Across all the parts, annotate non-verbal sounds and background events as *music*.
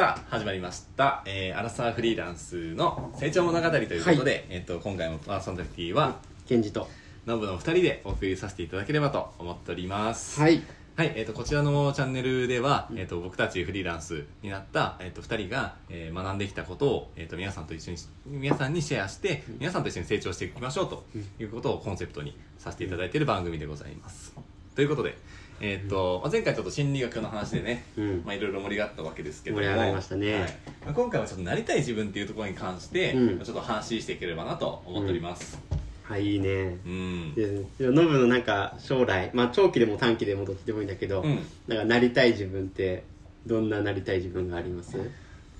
さあ始まりました、えー、アラサーフリーランスの成長物語ということで、えっと今回もパーソナリティはケンジと。ノブの2人でお送りさせていただければと思っております。はい。はい、えー、とこちらのチャンネルでは、えー、と僕たちフリーランスになった、えー、と2人が、えー学んできたことを、えー、と皆さんと一緒に皆さんにシェアして皆さんと一緒に成長していきましょうということをコンセプトにさせていただいている番組でございます。ということで、えーとまあ、前回ちょっと心理学の話でね、うん。まあ、いろいろ盛り上がったわけですけども。盛り上がりましたね。はい。まあ、今回はちょっとなりたい自分っていうところに関して、うん。ちょっと話していければなと思っております。はいいいね。うん、でノブのなんか将来まあ長期でも短期でもどっちでもいいんだけど、うん。なんかなりたい自分ってどんななりたい自分があります？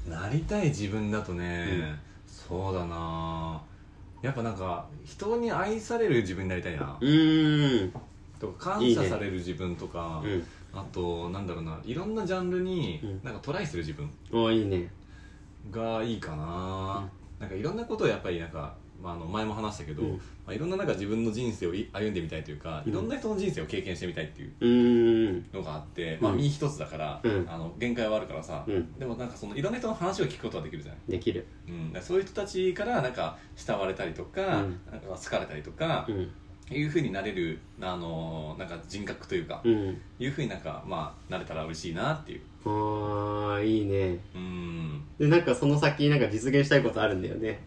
なりたい自分だとね、そうだな。やっぱなんか人に愛される自分になりたいな。うーんとか感謝される自分とかうん。あとなんだろうないろんなジャンルにうん。なんかトライする自分。おいいね。がいいかな、なんかいろんなことをやっぱりなんか、まあ、あの前も話したけど、うん。まあ、いろんななんか自分の人生をい歩んでみたいというか、うん。いろんな人の人生を経験してみたいっていううーん。のがあって、まあうん。身一つだから、うん。あの限界はあるからさ、うん。でもなんかそのいろんな人の話を聞くことはできるじゃないできる。うん、だからそういう人たちからなんか慕われたりとか,、うん。なんか好かれたりとかう、んいうふうになれるあのなんか人格というか、うん。いうふうになんかまあなれたら嬉しいなっていう。あーいいね。うん。でなんかその先なんか実現したいことあるんだよね。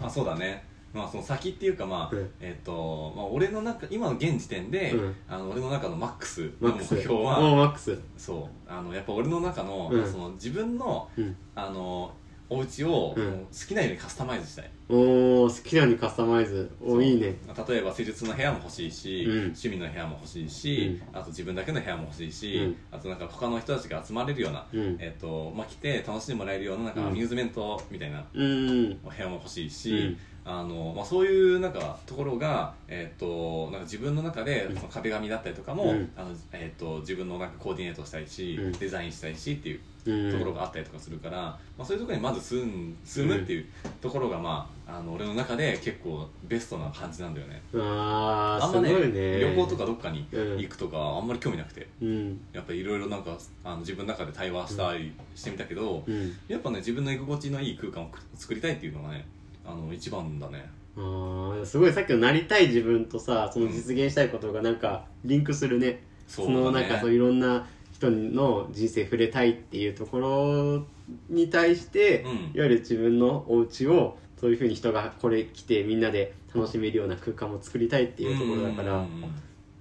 まあそうだね。まあその先っていうかまあ、うん。えっ、と、まあ、俺の中今の現時点で、うん。あの俺の中のマックスの目標はーマックス。そう。あのやっぱ俺の中の,、うん。その自分のうん。あのお家を、好きなようにカスタマイズしたい。おー好きなようにカスタマイズ。おーいいね。例えば施術の部屋も欲しいし、うん。趣味の部屋も欲しいし、あと自分だけの部屋も欲しいし、うん。あとなんか他の人たちが集まれるような、うん。えっとまあ、来て楽しんでもらえるようななんかうん。アミューズメントみたいなうーん。部屋も欲しいし、うんあのまあ、そういうなんかところが、えっとなんか自分の中でうん。その壁紙だったりとかも、うん。あのえっと自分のなんかコーディネートしたいし、うん。デザインしたいしっていううん。ところがあったりとかするから、まあ、そういうところにまず住ん住むっていうところが、まあ、あの俺の中で結構ベストな感じなんだよね。あーあんまねね。旅行とかどっかにうん。行くとかあんまり興味なくて。うん。やっぱりいろいろなんかあの自分の中で対話したりしてみたけど、うん。やっぱね自分の居心地のいい空間をく作りたいっていうのがねあの一番だね。あーすごいさっきのなりたい自分とさその実現したいことがなんかリンクするね、そのなんかそういろんな人の人生触れたいっていうところに対して、うん。いわゆる自分のお家をそういうふうに人がこれ来てみんなで楽しめるような空間も作りたいっていうところだから、うん。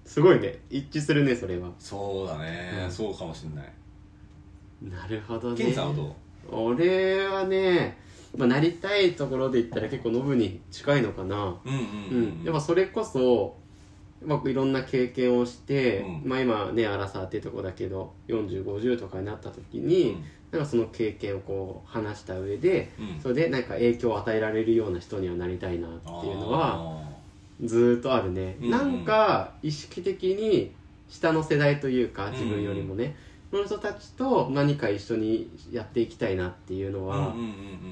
すごいね。一致するねそれは。そうだね、うん。そうかもしんない。なるほどね。ケンさんはどう？俺はね、まあ、なりたいところで言ったら結構ノブに近いのかな。うんうんううん。ん、やっぱそれこそ、まあ、いろんな経験をして、うん。まあ、今ねアラサーっていうとこだけど4050とかになった時に、なんかその経験をこう話した上でうん。うんそれでなんか影響を与えられるような人にはなりたいなっていうのはずーっとあるね、うんうんなんか意識的に下の世代というか自分よりもね、その人たちと何か一緒にやっていきたいなっていうのは、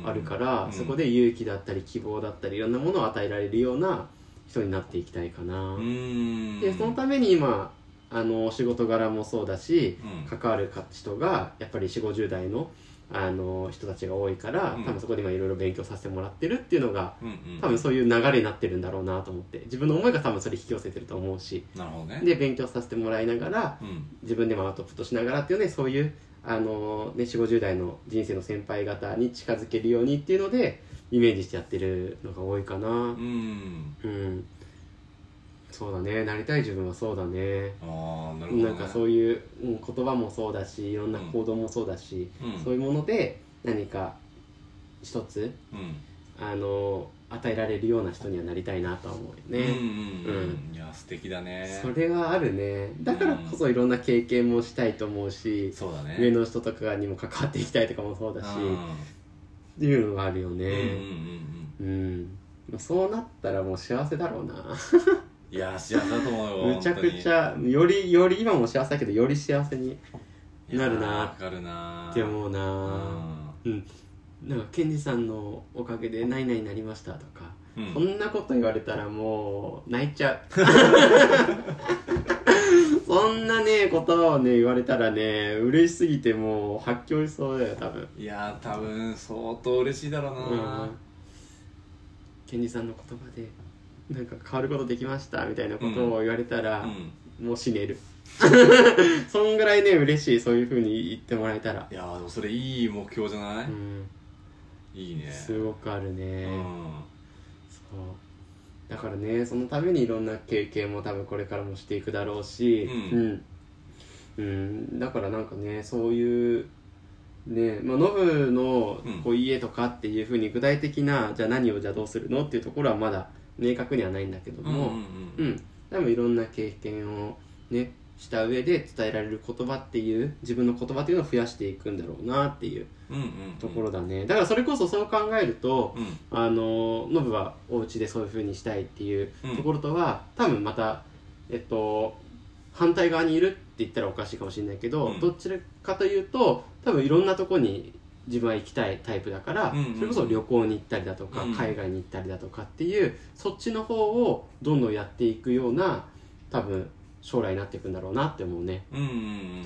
あるから、うん。そこで勇気だったり希望だったりいろんなものを与えられるような人になっていきたいかな、うん。でそのために今あのお仕事柄もそうだしうん。関わる人がやっぱり4 5 0代のあの人たちが多いから、うん。多分そこで今いろいろ勉強させてもらってるっていうのがうんうん多分そういう流れになってるんだろうなと思って自分の思いが多分それ引き寄せてると思うしなるほどね。で勉強させてもらいながらうん。自分でもアウトプットしながらっていうねそういうあのね4 5 0代の人生の先輩方に近づけるようにっていうのでイメージしてやってるのが多いかな。うん。うんそうだね。なりたい自分はそうだね。ああなるほど、ね、なんかそういう、うん、言葉もそうだしいろんな行動もそうだし、うん。そういうもので何か一つうん。あの与えられるような人にはなりたいなとは思うよね、うんうんうん。いや素敵だね。それはあるね。だからこそいろんな経験もしたいと思うし、そうだね。上の人とかにも関わっていきたいとかもそうだし、っていうのがあるようんうんうんねうん。そうなったらもう幸せだろうないや幸せだと思うよ *laughs* むちゃくちゃよりより今も幸せだけどより幸せになるないやー。わかるなって思ううなうん。なんかケンジさんのおかげで何々になりましたとか、ん。そんなこと言われたらもう泣いちゃう。*laughs* *laughs* そんなねこ葉をね言われたらね嬉しすぎてもう発狂しそうだよ多分。いやー多分相当嬉しいだろうな、うん。ケンジさんの言葉でなんか変わることできましたみたいなことを言われたら、うん。もう死ねる。*laughs* そんぐらいね嬉しいそういうふうに言ってもらえたら。いやーでもそれいい目標じゃない、うん。いいね。すごくあるね、うん。そう。だからねそのためにいろんな経験も多分これからもしていくだろうし。うん。うん、うん。だからなんかねそういうねまあノブのうん。こう家とかっていうふうに具体的なじゃあ何をじゃあどうするのっていうところはまだ明確にはないんだけども、うんうんううん。ん、多分いろんな経験をねした上で伝えられる言葉っていう自分の言葉っていうのを増やしていくんだろうなっていううんうんところだね、だからそれこそそう考えると、うん。あのノブはお家でそういう風にしたいっていうところとは、多分またえっと反対側にいるって言ったらおかしいかもしれないけど、うん。どちらかというと多分いろんなとこに自分は行きたいタイプだから、それこそ旅行に行ったりだとか、うん。海外に行ったりだとかっていうそっちの方をどんどんやっていくような多分将来になっていくんだろうなって思うね、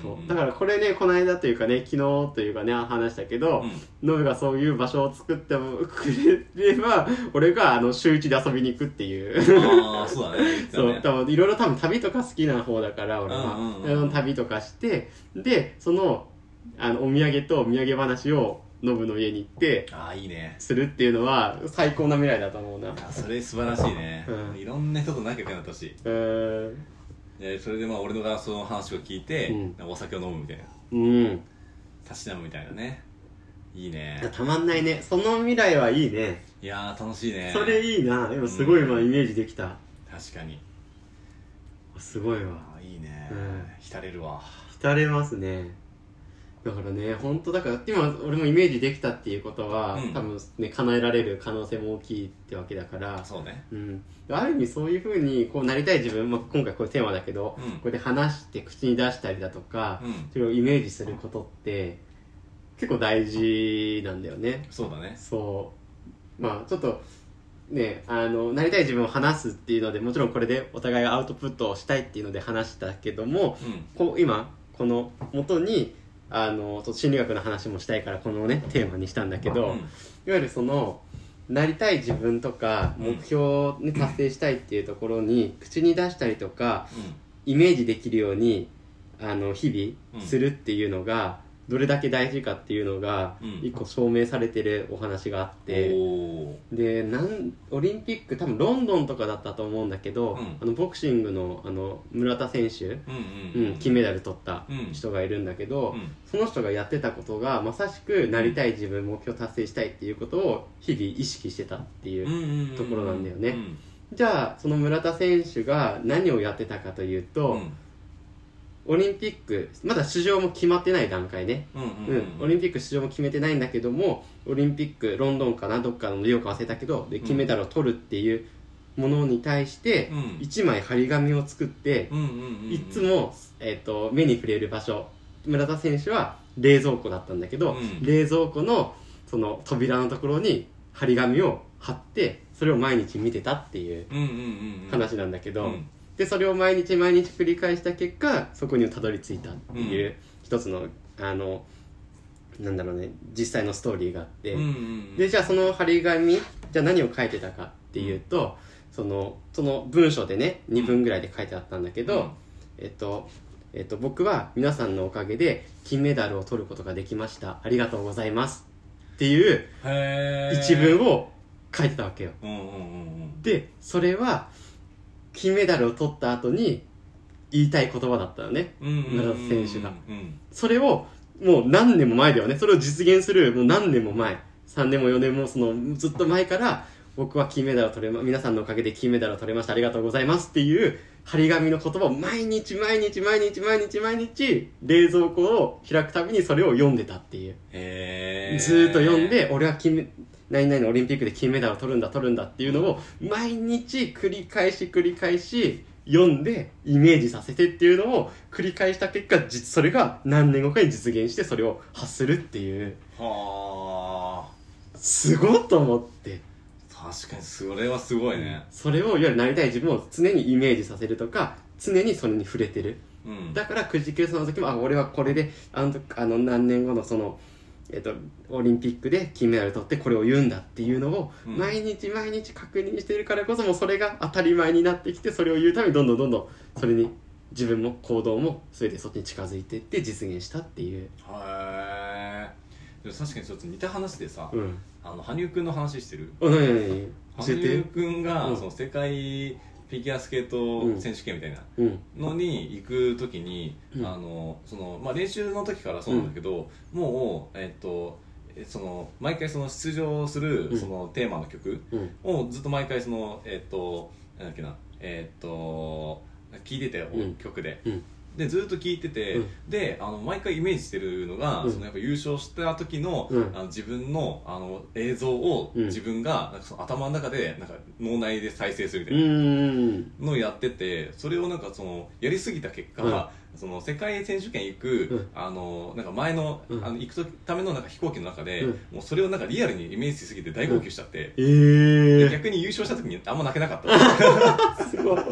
そう。だからこれねこの間というかね昨日というかね話したけど、うん。ノブがそういう場所を作ってくれれば俺があの週一で遊びに行くっていう。ああ *laughs* そうだね。言ってたそうね。多分いろいろ多分旅とか好きな方だから俺は、旅とかしてでそのあのお土産とお土産話をノブの家に行ってああいいね。するっていうのは最高な未来だと思うな。うあそれ素晴らしいね、うん。いろんな人と仲良くなってほしい。ーん。でそれでまあ俺のがその話を聞いて、うん。お酒を飲むみたいな。うん。たしなむみたいなね。いいね。たまんないね。その未来はいいね。いやー楽しいね。それいいな。今すごい今イメージできた。確かに。すごいわ。いいね、うん。浸れるわ。浸れますねだからね本当だから今俺もイメージできたっていうことは、うん。多分ね叶えられる可能性も大きいってわけだから。そうね。うん、ある意味そういうふうにこうなりたい自分、まあ、今回こういうテーマだけど、うん。こうやって話して口に出したりだとか、うん。それをイメージすることって結構大事なんだよね。そうだね。そう。まあちょっとねあのなりたい自分を話すっていうのでもちろんこれでお互いがアウトプットをしたいっていうので話したけどもうん。こう今この元にあの心理学の話もしたいからこのねテーマにしたんだけど、うん。いわゆるそのなりたい自分とかうん。目標を、ね、達成したいっていうところに口に出したりとかイメージできるようにあの日々するっていうのがどれだけ大事かっていうのがうん。一個証明されてるお話があって、でなんオリンピック多分ロンドンとかだったと思うんだけど、うん。あのボクシングのあの村田選手、うんううんん、金メダル取ったうん。人がいるんだけど、うん。その人がやってたことがまさしくなりたい自分目標達成したいっていうことを日々意識してたっていう、ところなんだよね。うん。じゃあその村田選手が何をやってたかというと、うんオリンピックまだ出場も決まってない段階ね、うんうんうん。オリンピック出場も決めてないんだけどもオリンピックロンドンかなどっかのリオか忘れたけどで金メダルを取るっていうものに対してうん。1枚張り紙を作って、いつも、えー、と目に触れる場所。村田選手は冷蔵庫だったんだけど、うん。冷蔵庫のその扉のところに張り紙を貼ってそれを毎日見てたっていううんうんうんうん。話なんだけど、うんでそれを毎日毎日繰り返した結果そこにたどり着いたっていう一つのあのなんだろうね実際のストーリーがあって、うんうんでじゃあその張り紙じゃあ何を書いてたかっていうと、そのその文章でね2分ぐらいで書いてあったんだけど、うん。えっとえっと、僕は皆さんのおかげで金メダルを取ることができました。ありがとうございますっていう一文を書いてたわけよ。うんうんうん。でそれは金メダルを取った後に言いたい言葉だったのね。村田選手が。うんそれをもう何年も前だよね。それを実現するもう何年も前。3年も4年もそのずっと前から僕は金メダルを取れま皆さんのおかげで金メダルを取れました。ありがとうございます。っていう張り紙の言葉を毎日毎日毎日毎日毎日冷蔵庫を開くたびにそれを読んでたっていう。ずーっと読んで俺は金メ何々のオリンピックで金メダルを取るんだ取るんだっていうのを毎日繰り返し繰り返し読んでイメージさせてっていうのを繰り返した結果実それが何年後かに実現してそれを発するっていう。はすごいと思って。あ確かにそれはすごいね。それをいわゆるなりたい自分を常にイメージさせるとか常にそれに触れてる。うん。だからくじけそうな時もあ俺はこれであの時あの何年後のその、えっとオリンピックで金メダル取ってこれを言うんだっていうのをうん。毎日毎日確認しているからこそもうそれが当たり前になってきてそれを言うためにどんどんどんどんそれに自分も行動もそれでそっちに近づいていって実現したっていう、へえでも確かにちょっと似た話でさ、うん、あの羽生くんの話してる？羽生えてくんが、うんその世界フィギュアスケート選手権みたいなうん。のに行く時に、うん。あのそのまあ、練習の時からそうなんだけど、もう、えっとえその毎回その出場するうん。そのテーマの曲うん。をずっと毎回そのえっとなんだっけなえっと聴いてて、うん。曲で。うんでずっと聴いてて、うん。であの毎回イメージしてるのが、うん。そのやっぱ優勝した時の,、うん。あの自分のあの映像をうん。自分がなんかその頭の中でなんか脳内で再生するみたういな。ん。のをやっててそれをなんかそのやりすぎた結果、うんその世界選手権行く、うん。あのなんか前の,、うん。あの行くためのなんか飛行機の中で、うん。もうそれをなんかリアルにイメージしすぎて大号泣しちゃって、ええで逆に優勝した時にあんま泣けなかった。い *laughs* すごい。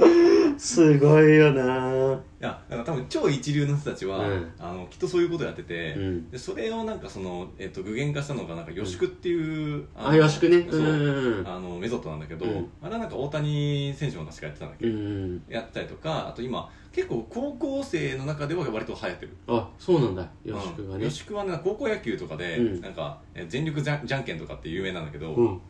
すごいよな。やだから多分超一流の人たちは、うん。あのきっとそういうことやってて、うん。でそれをなんかその、えっと具現化したのがなんか予宿っていう、あよろしくね。そう、うんあのメソッドなんだけど、うん。あれはなんか大谷選手も確かやってたんだっけうど、ん。やったりとかあと今結構高校生の中では割と流行ってる。あそうなんだ。よしくがね。うん。よしくはね高校野球とかで、うん。なんかえ全力じゃんじゃんけんとかって有名なんだけど、うん。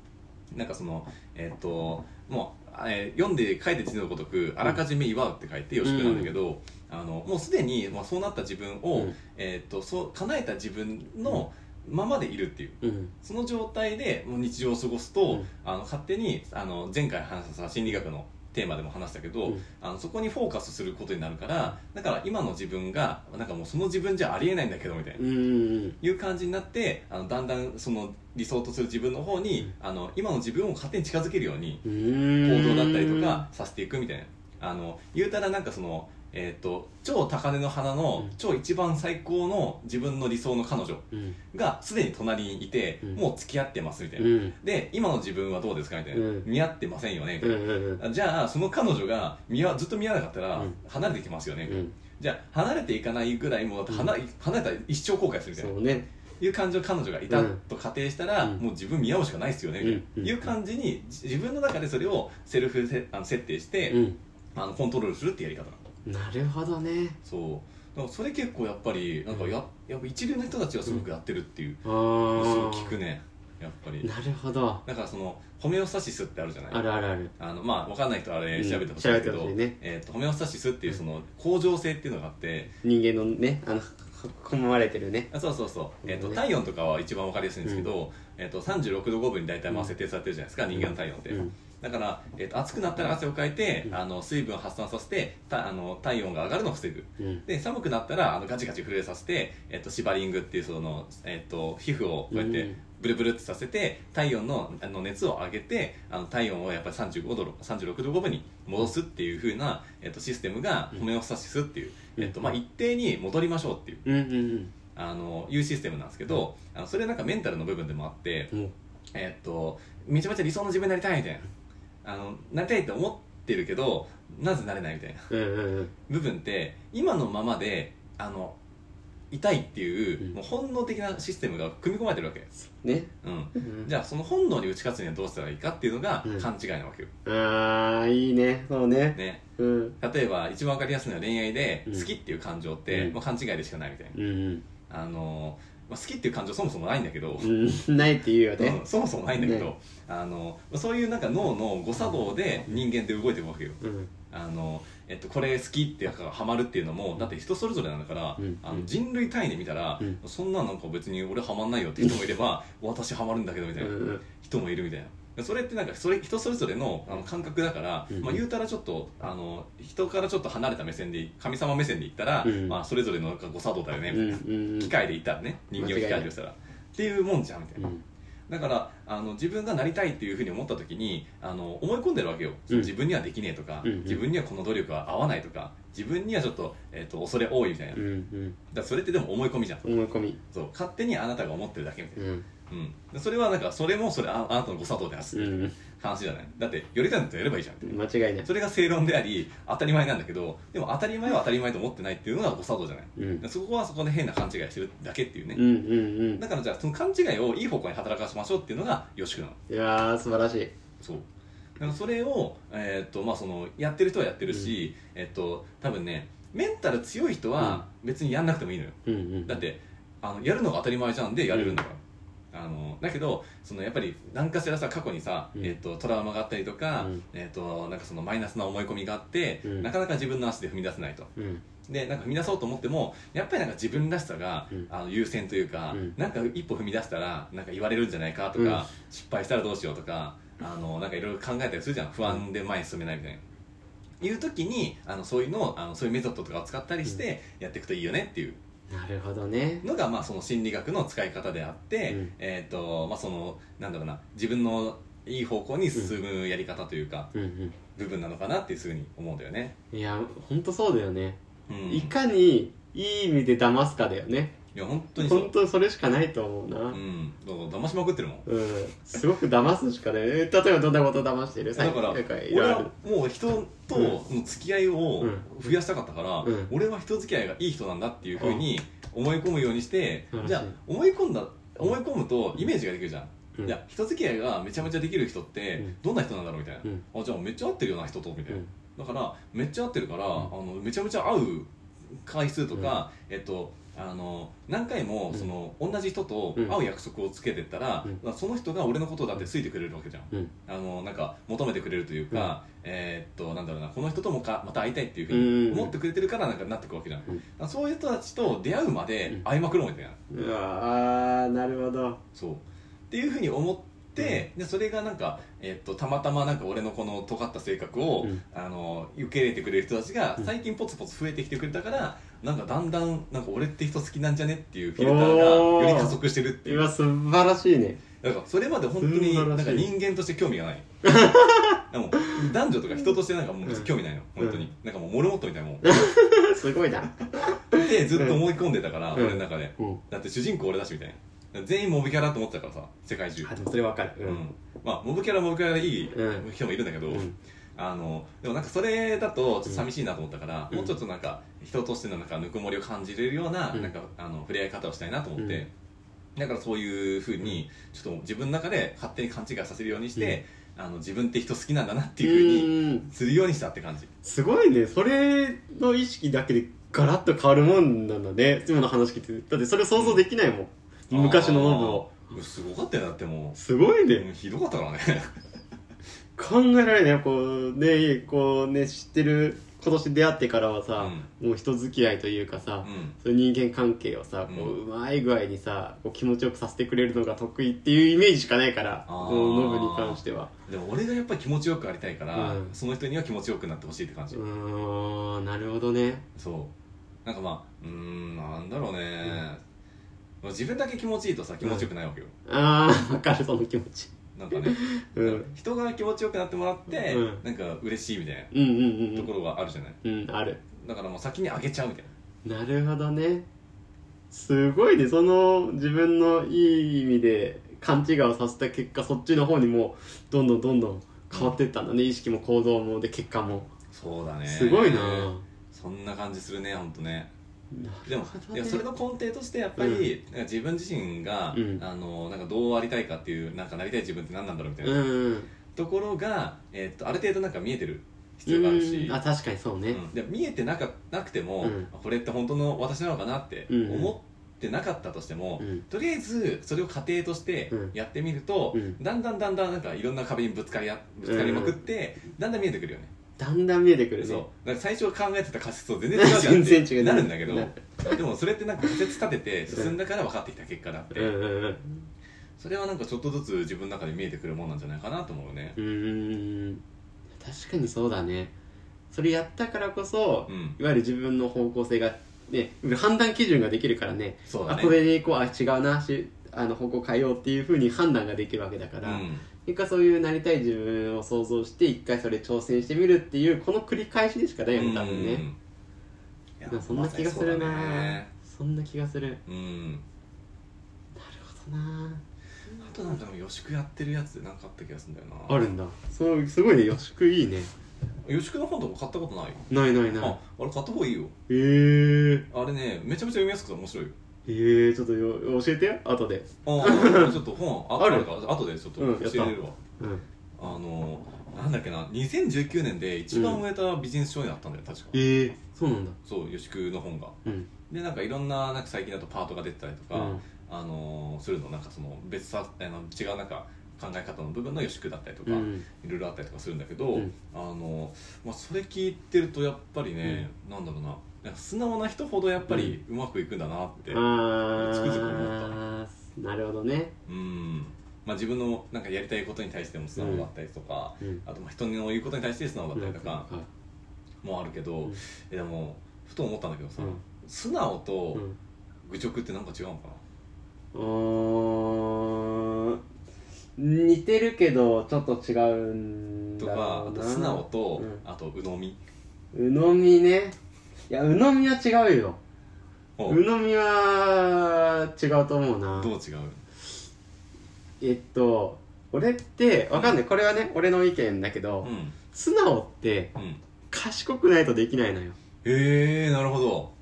なんかそのえっともう、えー読んで書いて地のごとくあらかじめ祝うって書いてよしくなんだけど、あのもうすでに、まあ、そうなった自分を、うん。えっとそう叶えた自分のままでいるっていう。うん。その状態でもう日常を過ごすと、うん。あの勝手にあの前回話した心理学のテーマでも話したけど、うん。あのそこにフォーカスすることになるからだから今の自分がなんかもうその自分じゃありえないんだけどみたいな、うんいう感じになってあのだんだんその理想とする自分の方に、あの今の自分を勝手に近づけるようにうん。行動だったりとかさせていくみたいな。あの言うたらなんかそのえー、と超高嶺の花のうん。超一番最高の自分の理想の彼女うん。がすでに隣にいて、うん。もう付き合ってますみたいうな、ん。で今の自分はどうですかみたいな、うん。似合ってませんよね。みたいな、うん。じゃあその彼女が見わずっと見合わなかったらうん。離れてきますよね、うん。じゃあ離れていかないぐらいもう離,、離れたら一生後悔するみたいな。そうね。いう感情彼女がいたうん。と仮定したら、うん。もう自分見合うしかないですよね。みたいいう感じにじ自分の中でそれをセルフせあの設定して、うん。あのコントロールするってやり方なるほどね。そう。だからそれ結構やっぱりなんかや,、やっぱ一流の人たちがすごくやってるっていう。あのをすごいあ聞くね。やっぱり。なるほど。だからそのホメオスタシスってあるじゃないあるあるある。あのまあ分かんない人はあれうん。調べてほしいんだけど、調べてほしいね。えー、とホメオスタシスっていうその恒常性っていうのがあって人間のねあの込まれてるね。あそうそうそう、えー、とね体温とかは一番分かりやすいんですけど、えー、と36度5分に大体まあうん設定されてるじゃないですか、人間の体温って、うんだから、えー、と暑くなったら汗をかいて、うん。あの水分を発散させてたあの体温が上がるのを防ぐうん。で寒くなったらあのガチガチ震えさせて、えっとシバリングっていうその、えっと皮膚をこうやってうん。ブルブルってさせて体温のあの熱を上げてあの体温をやっぱり35度36度5分に戻すっていう風な、えっとシステムがうん。ホメオスタシスっていう、うん。えっとまあ、一定に戻りましょうっていう。うんうんあのいうシステムなんですけど、あのそれなんかメンタルの部分でもあって、うん。えっとめちゃめちゃ理想の自分になりたいみたいなあのなりたいって思ってるけどなぜなれないみたいな。うんうんうん。部分って今のままであの痛いっていう,、うん。もう本能的なシステムが組み込まれてるわけ、ね。うん、うんじゃあその本能に打ち勝つにはどうしたらいいかっていうのがうん。勘違いなわけよ、ああいいね。そうね。ね、うん。例えば一番わかりやすいのは恋愛でうん。好きっていう感情って、うん。まあ、勘違いでしかないみたいな、うんあのまあ、好きっていう感情そもそもないんだけど、うんないって言うよね。うんそもそもないんだけど、ねあのそういうなんか脳の誤作動で人間って動いてるわけよ。うん。あの、えっと、これ好きってハマるっていうのもだって人それぞれなんだから、うん。あの人類単位で見たら、うん。そんななんか別に俺ハマんないよって人もいれば私ハマるんだけどみたいな。うん。人もいるみたいなそれってなんかそれ人それぞれのあの感覚だから、うん。まあ、言うたらちょっとあの人からちょっと離れた目線で神様目線で言ったら、うん。まあ、それぞれのなんか誤作動だよねみたいな、機械で言ったらね人間を機械でしたら。っていうもんじゃんみたいな、うん。だからあの自分がなりたいっていうふうに思った時にあの思い込んでるわけよ、うん。自分にはできねえとか、うんうん。自分にはこの努力は合わないとか自分にはちょっと,、えー、と恐れ多いみたいな、うんうん。だそれってでも思い込みじゃん。思い込み。そう。勝手にあなたが思ってるだけみたいな、うんうん、でそれはなんかそれもそれああなたのご佐藤であすうん。話じゃないだってやりたいんだったらやればいいじゃん。って間違いない。それが正論であり当たり前なんだけどでも当たり前は当たり前と思ってないっていうのが誤作動じゃない、うん。そこはそこで変な勘違いしてるだけっていうね、うんうんうん。だからじゃあその勘違いをいい方向に働かせましょうっていうのがよしくなの。いやー素晴らしい。そう。だからそれを、えーっとまあ、そのやってる人はやってるし、えっと多分ねメンタル強い人は別にやんなくてもいいのよ。うんうん。だってあのやるのが当たり前じゃんでやれるんだから、あのだけどそのやっぱり何かしらさ過去にさ、うん。えっとトラウマがあったりとか、うん。えっとなんかそのマイナスな思い込みがあって、うん。なかなか自分の足で踏み出せないと。うん。でなんか踏み出そうと思ってもやっぱりなんか自分らしさが、うん。あの優先というか、うん。なんか一歩踏み出したらなんか言われるんじゃないかとか、うん。失敗したらどうしようとかあのなんかいろいろ考えたりするじゃん。不安で前に進めないみたいな。いう時にあのそういうのをあのそういうメソッドとかを使ったりしてやっていくといいよねっていうなるほどね。のが、まあ、その心理学の使い方であって、うん。えーとまあ、そのなんだろうな自分のいい方向に進むやり方というか、うん部分なのかなっていうふうに思うんだよね、うんいや本当そうだよね。うん、いかにいい意味で騙すかだよねいや本当にそう。本当それしかないと思うな。うん。だから騙しまくってるもん。うん。すごく騙すしかない。え例えばどんなこと騙してる？だからなんかい俺はろいろ。あるもう人との付き合いをうん。増やしたかったから、うん。俺は人付き合いがいい人なんだっていうふうに思い込むようにして、うんじゃあ思い込んだ思い込むとイメージができるじゃん、うん。いや人付き合いがめちゃめちゃできる人ってうん。どんな人なんだろうみたいな、うん。あじゃあめっちゃ合ってるような人とみたいな、うん。だからめっちゃ合ってるから、あのめちゃめちゃ会う回数とか、えっとあの何回もうん。その、同じ人とうん。会う約束をつけてったら、うん。その人が俺のことだって好いてくれるわけじゃん、うん。あのなんか求めてくれるというか、えーっとなんだろうなこの人ともかまた会いたいっていうふううんに思ってくれてるからなんかなってくわけじゃん、うん。そういう人たちと出会うまでうん。会いまくろうみたいな、うわーなるほど。そう。っていうふうに思って、でそれがなんか、えっとたまたまなんか俺のこの尖った性格を、うん。あの受け入れてくれる人たちがうん。最近ポツポツ増えてきてくれたから、なんかだんだんなんか俺って人好きなんじゃねっていうフィルターがより加速してるっていう。今素晴らしいね。だからそれまで本当になんか人間として興味がない。*laughs* でも男女とか人としてなんかもう興味ないの、本当に。なんかもうモルモットみたいなもん。*laughs* すごいな。でずっと思い込んでたから、うん。俺の中で。うん。だって主人公俺だしみたいな。全員モブキャラと思ってたからさ世界中。あでもそれわかる。うん。まあモブキャラモブキャラでいいうん。人もいるんだけど、うんあのでもなんかそれだとちょっと寂しいなと思ったから、うん。もうちょっとなんか人としてのなんかぬくもりを感じれるような,、うん。なんかあの触れ合い方をしたいなと思って、うん。だからそういうふうにちょっと自分の中で勝手に勘違いさせるようにして、あの自分って人好きなんだなっていうふうにうん。するようにしたって感じ。すごいね。それの意識だけでガラッと変わるもんなんだね。今の話聞いてだってそれ想像できないもん、昔のノブを。すごかったよだってもすごいうね、うんひどかったからね考えられないこうねこうね知ってる今年出会ってからはさ、もう人付き合いというかさ、うん。そういう人間関係をさこうううまい具合にさこう気持ちよくさせてくれるのが得意っていうイメージしかないからノブに関しては。でも俺がやっぱり気持ちよくありたいから、うんその人には気持ちよくなってほしいって感じ、うーんなるほどね。そう。なんかまあうーんなんだろうね、まあ自分だけ気持ちいいとさ気持ちよくないわけよ、ああわかるその気持ちなんかね、*laughs* うん。人が気持ちよくなってもらって、うん。なんか嬉しいみたいうんうんうんなところがあるじゃない、うんある。だからもう先にあげちゃうみたいな。なるほどね。すごいね。その自分のいい意味で勘違いをさせた結果そっちの方にもうどんどんどんどん変わっていったんだね、意識も行動もで結果も。そうだね。すごいな。そんな感じするね本当ね。なでもるほどねいやそれの根底としてやっぱり、なんか自分自身が、うん。あのなんかどうありたいかっていうなんかなりたい自分って何なんだろうみたいな、うんところが、えっとある程度なんか見えてる必要があるし、うん。あ確かにそうね、うん。で見えてなかなくても、うん。これって本当の私なのかなってうん思ってなかったとしても、うん。とりあえずそれを過程としてうん。やってみると、うん。だんだんだんだんなんかいろんな壁にぶつかりやぶつかりまくって、だんだん見えてくるよねだんだん見えてくるね。そう。最初考えてた仮説と全然違うじゃんって全然違う。なるんだけどでもそれってなんか仮説立てて進んだから分かってきた結果だって、う。んうんうんそれはなんかちょっとずつ自分の中で見えてくるもんなんじゃないかなと思うね。うーん。確かにそうだね。それやったからこそ、うん。いわゆる自分の方向性がね判断基準ができるからね。そうだね。あこれでいこうあ違うなしあの方向変えようっていうふうに判断ができるわけだから、うん一回そういうなりたい自分を想像して一回それ挑戦してみるっていうこの繰り返しでしかないよね多分ね、うんそんな気がするな。まね。そんな気がする。なるうんほどな。あとなんか予宿やってるやつでなんかあった気がするんだよな。あるんだ。そうすごいね。予宿いいね。予宿の本とか買ったことない？ないないない。ああれ買った方がいいよ。えー、あれねめちゃめちゃ読みやすくて面白いよえー、ちょっとよ教えてよ後で。ああ *laughs* ちょっと本ああるから後でちょっとうん教えれるわ、うん。あのなんだっけな2019年で一番売れたビジネス書になったんだよ確か、えー、そうなんだ。そう予宿の本が。うん。でなんかいろんななんか最近だとパートが出てたりとか、うん。あのーするのなんかその別さあの違うなんか考え方の部分の予宿だったりとか、うん。いろいろあったりとかするんだけど、うん。あのまあ、それ聞いてるとやっぱりね、なんだろうななんか素直な人ほどやっぱりうまくいくんだなって、あつくづくーなるほどね。うん。まあ、自分のなんかやりたいことに対しても素直だったりとか、うん。あとまあ人の言うことに対して素直だったりとかはいもあるけど、うん。えでもふと思ったんだけどさ、うん。素直とうん。愚直ってなんか違うのかうーん。似てるけどちょっと違うんな。とだかあとろうな素直と、うん。あと鵜呑み。鵜呑みねいや鵜呑みは違うよ。お鵜呑みは違うと思うな。どう違う？えっと俺ってわかんない。これはね俺の意見だけど、うん。素直ってうん。賢くないとできないのよ。へえなるほど。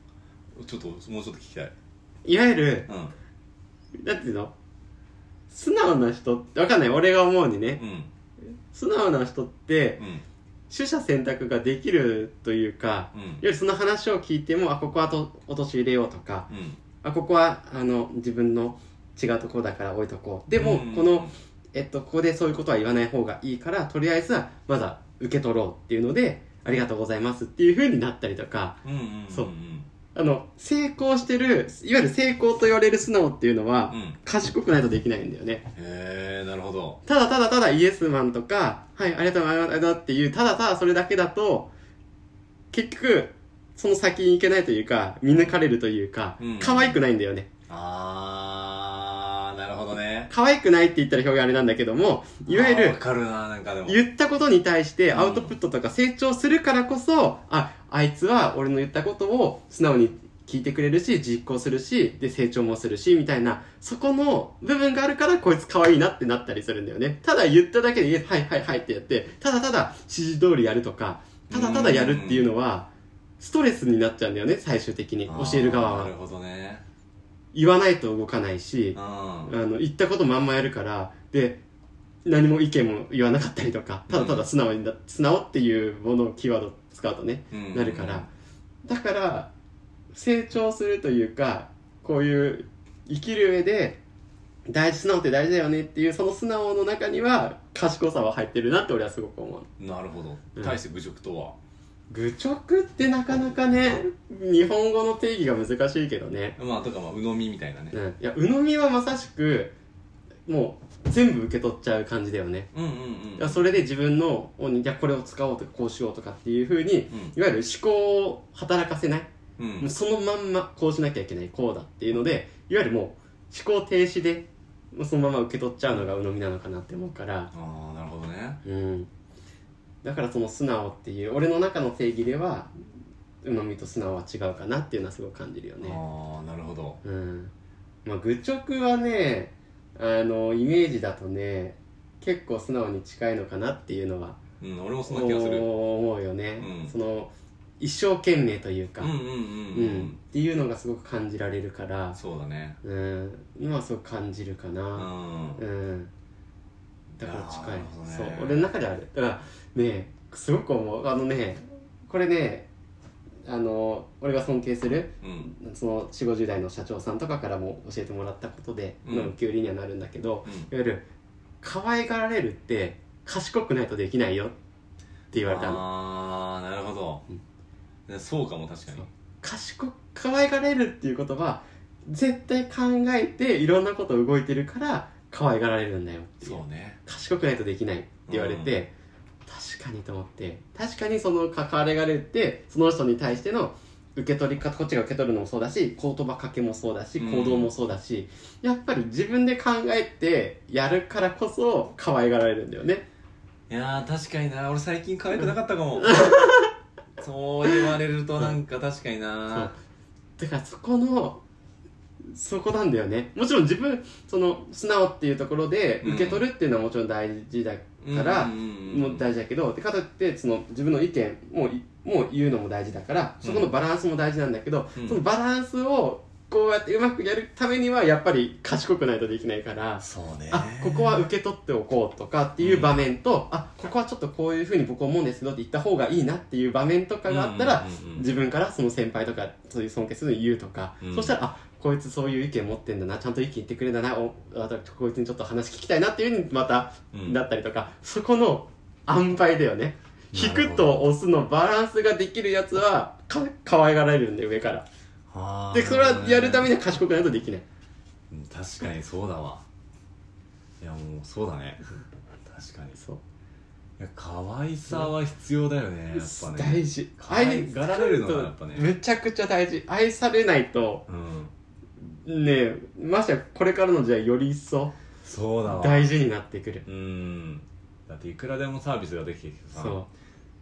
ちょっともうちょっと聞きたい。いわゆるうん。なんていうの？素直な人ってわかんない。俺が思うにね。うん。素直な人ってうん取捨選択ができるというかうん。いわゆるその話を聞いてもあここはと落とし入れようとかうん。あここはあの自分の違うところだから置いとこう。でも、うん。この、えっと、ここでそういうことは言わない方がいいからとりあえずはまだ受け取ろうっていうのでありがとうございますっていう風になったりとか。うんうんうん。そうあの成功してるいわゆる成功と言われる素直っていうのは、うん。賢くないとできないんだよね。へえなるほど。ただただただイエスマンとか、はい、ありがとうございますありがとうございますっていう、ただただそれだけだと、結局、その先に行けないというか、見抜かれるというかうん、可愛くないんだよね。あーなるほどね。可愛くないって言ったら表現あれなんだけども、いわゆるあーわ、かるななんかでも。言ったことに対してアウトプットとか成長するからこそ、あ、あいつは俺の言ったことを素直に聞いてくれるし、実行するし、で、成長もするし、みたいな、そこの部分があるから、こいつ可愛いなってなったりするんだよね。ただ言っただけで、はいはいはいってやって、ただただ指示通りやるとか、ただただやるっていうのは、ストレスになっちゃうんだよね、最終的に。教える側は。なるほどね言わないと動かないし、うんあの、言ったことまんまやるから、で、何も意見も言わなかったりとか、ただただ素直にな、素直っていうものをキーワード使うとね、うんなるから、だから、成長するというか、こういう生きる上で、大事、素直って大事だよねっていう、その素直の中には、賢さは入ってるなって俺はすごく思う。なるほどうん対して愚直とは愚直ってなかなかね、日本語の定義が難しいけどね。まあとかまあ鵜呑みみたいなねうん。いや、鵜呑みはまさしく、もう、全部受け取っちゃう感じだよね。うんうんうんそれで自分の、おいや、これを使おうとか、こうしようとかっていうふうに、うんいわゆる思考を働かせない。うんもうそのまんま、こうしなきゃいけない、こうだっていうので、いわゆるもう、思考停止で、もうそのまま受け取っちゃうのが鵜呑みなのかなって思うから、ああなるほどねうん。だからその素直っていう、俺の中の定義では、鵜呑みと素直は違うかなっていうのはすごく感じるよね。ああなるほどうん。まあ、愚直はね、あの、イメージだとね、結構素直に近いのかなっていうのは、うん俺もそんな気がする。思うよね、うん。その一生懸命というか、っていうのがすごく感じられるからそうだね。うん。のはすごく感じるかうな、ん。うん。だから近い。そう。俺の中である。だからねすごく思う。あのねこれねあの俺が尊敬するうん。その4 5 0代の社長さんとかからも教えてもらったことで、うん。の受け売りにはなるんだけどうん。いわゆる可愛がられるって賢くないとできないよって言われたの。ああなるほど、そうかも確かに。賢く可愛がられるっていうことは絶対考えていろんなこと動いてるから可愛がられるんだよっていう。そうね。賢くないとできないって言われて、確かにと思って。確かにその関わりがれってその人に対しての受け取り方こっちが受け取るのもそうだし言葉かけもそうだしうん。行動もそうだし、やっぱり自分で考えてやるからこそ可愛がられるんだよね。いやー確かにな。俺最近可愛くなかったかも。*laughs* そう言われるとなんか確かにな。だからそこのそこなんだよね。もちろん自分その素直っていうところでうん受け取るっていうのはもちろん大事だから、うんうんうんもう大事だけどでかといってその自分の意見もいもう言うのも大事だからそこのバランスも大事なんだけど、うん。そのバランスをこうやってうまくやるためにはやっぱり賢くないとできないからそうね。あここは受け取っておこうとかっていう場面と、あここはちょっとこういうふうに僕思うんですけどって言った方がいいなっていう場面とかがあったら、うんうんうんうん。自分からその先輩とかそういう尊敬するのを言うとか、うん。そしたらあこいつそういう意見持ってんだなちゃんと意見言ってくれるんだなおあとこいつにちょっと話聞きたいなっていうふうにまた、うん。だったりとかそこの塩梅だよね。引くと押すのバランスができるやつはか可愛がられるんで上から。あ。ーでそれはやるためには賢くないとできない。うん確かにそうだわ。いやもうそうだね。確かに。そう。いや可愛さは必要だよねやっぱね。大事。可愛がられるのがやっぱね。めちゃくちゃ大事。愛されないとうんねえましてやこれからの時代より一層そうだわ。大事になってくる。うん。だっていくらでもサービスができてきてさそ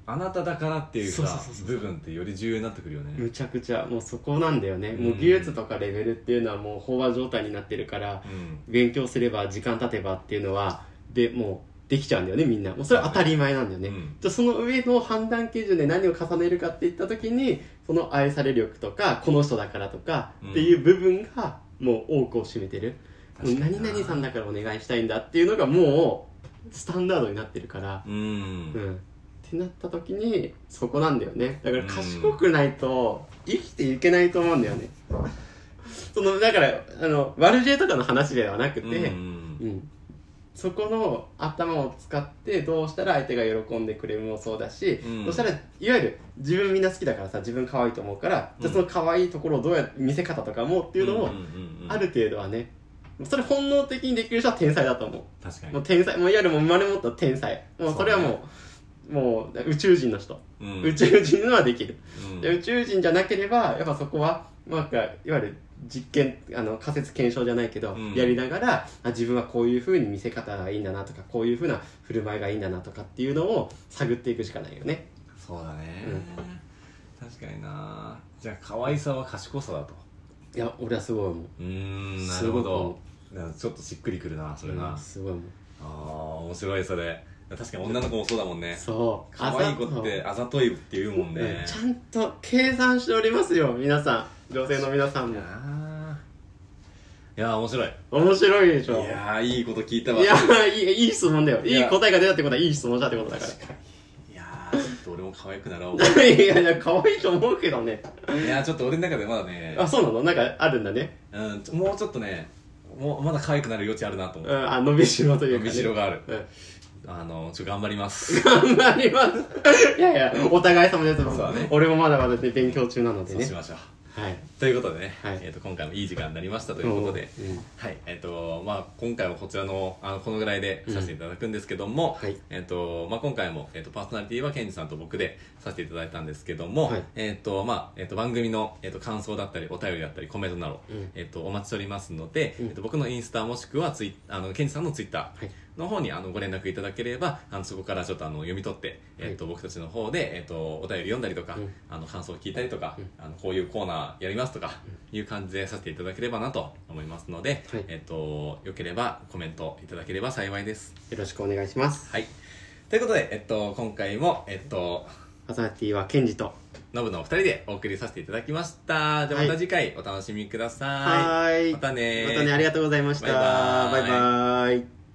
あなただからっていうさそうそうそうそう。部分ってより重要になってくるようね。むちゃくちゃもうそこなんだよね、うん。もう技術とかレベルっていうのはもう飽和状態になってるからうん。勉強すれば時間経てばっていうのはでもうできちゃうんだよねみんな。もうそれは当たり前なんだよね、うん。じゃあその上の判断基準で何を重ねるかっていった時にその愛され力とかこの人だからとかっていう部分がもう多くを占めてる、もう確かにな。何々さんだからお願いしたいんだっていうのがもうスタンダードになってるから、うん。うん、ってなった時にそこなんだよね。だから賢くないと生きていけないと思うんだよね。そのだからあの悪知恵とかの話ではなくて、うん。うんそこの頭を使ってどうしたら相手が喜んでくれるもそうだし、うん。そしたらいわゆる自分みんな好きだからさ自分可愛いと思うから、じゃあその可愛いところをどうやって見せ方とかもっていうのもんんうんうん。ある程度はねそれ本能的にできる人は天才だと思う。確かに。もう天才もういわゆるもう生まれ持った天才。もうそれはもうもう宇宙人の人、うん。宇宙人のはできる、宇宙人じゃなければやっぱそこはなんかいわゆる実験あの仮説検証じゃないけど、うん。やりながらあ自分はこういうふうに見せ方がいいんだなとかこういうふうな振る舞いがいいんだなとかっていうのを探っていくしかないよね。そうだね。確かにな。じゃあ可愛さは賢さだと。いや俺はすごい思う。うーんなすごくるほど。ちょっとしっくりくるなそれうな。んすごい思う。ああ面白いそれ。確かに女の子もそうだもんね。そう。可愛い子ってあざとい。って言うもんうんねちゃんと計算しておりますよ皆さん女性の皆さんも。いやー。いやー面白い。面白いでしょ。いやーいいこと聞いたわ。いやいいいい質問だよ。いいや。い答えが出たってことはいい質問したってことだかいやーちょっと俺も可愛くなろう。らいやいや可愛いと思うけどね。いやーちょっと俺の中でまだね。あそうなの？なんかあるんだね。うんもうちょっとねもうまだ可愛くなる余地あるなと思ってうんあ伸びしろというか、ね、伸びしろがある。うん。あのちょっと頑張ります。頑張ります。いやいやお互い様ですそうだね。俺もまだまだね勉強中なのでね。そうしましょうはいということでね、はい。えー、と今回もいい時間になりましたということで、うんはいえーとまあ、今回はこちらのあのこのぐらいでさせていただくんですけども、はい。えーとまあ、今回も、えー、とパーソナリティはケンジさんと僕でさせていただいたんですけども、はい。えーとまあえー、と番組の、えー、と感想だったりお便りだったりコメントなど、うん。えー、とお待ちしておりますので、うん。えー、と僕のインスタもしくはツイあのケンジさんのツイッターはい。の方にあのご連絡いただければあのそこからちょっとあの読み取って、えっと僕たちの方で、えっとお便り読んだりとか、うん。あの感想を聞いたりとか、うん。あのこういうコーナーやりますとかいう感じでさせていただければなと思いますので、はい。えっとよければコメントいただければ幸いです。よろしくお願いします。はい。ということで、えっと、今回も、えっと、パーソナリティはケンジと。ノブのお二人でお送りさせていただきました。じゃあまた次回お楽しみください。はーい。またねまたねありがとうございました。バイバーイ。バイバ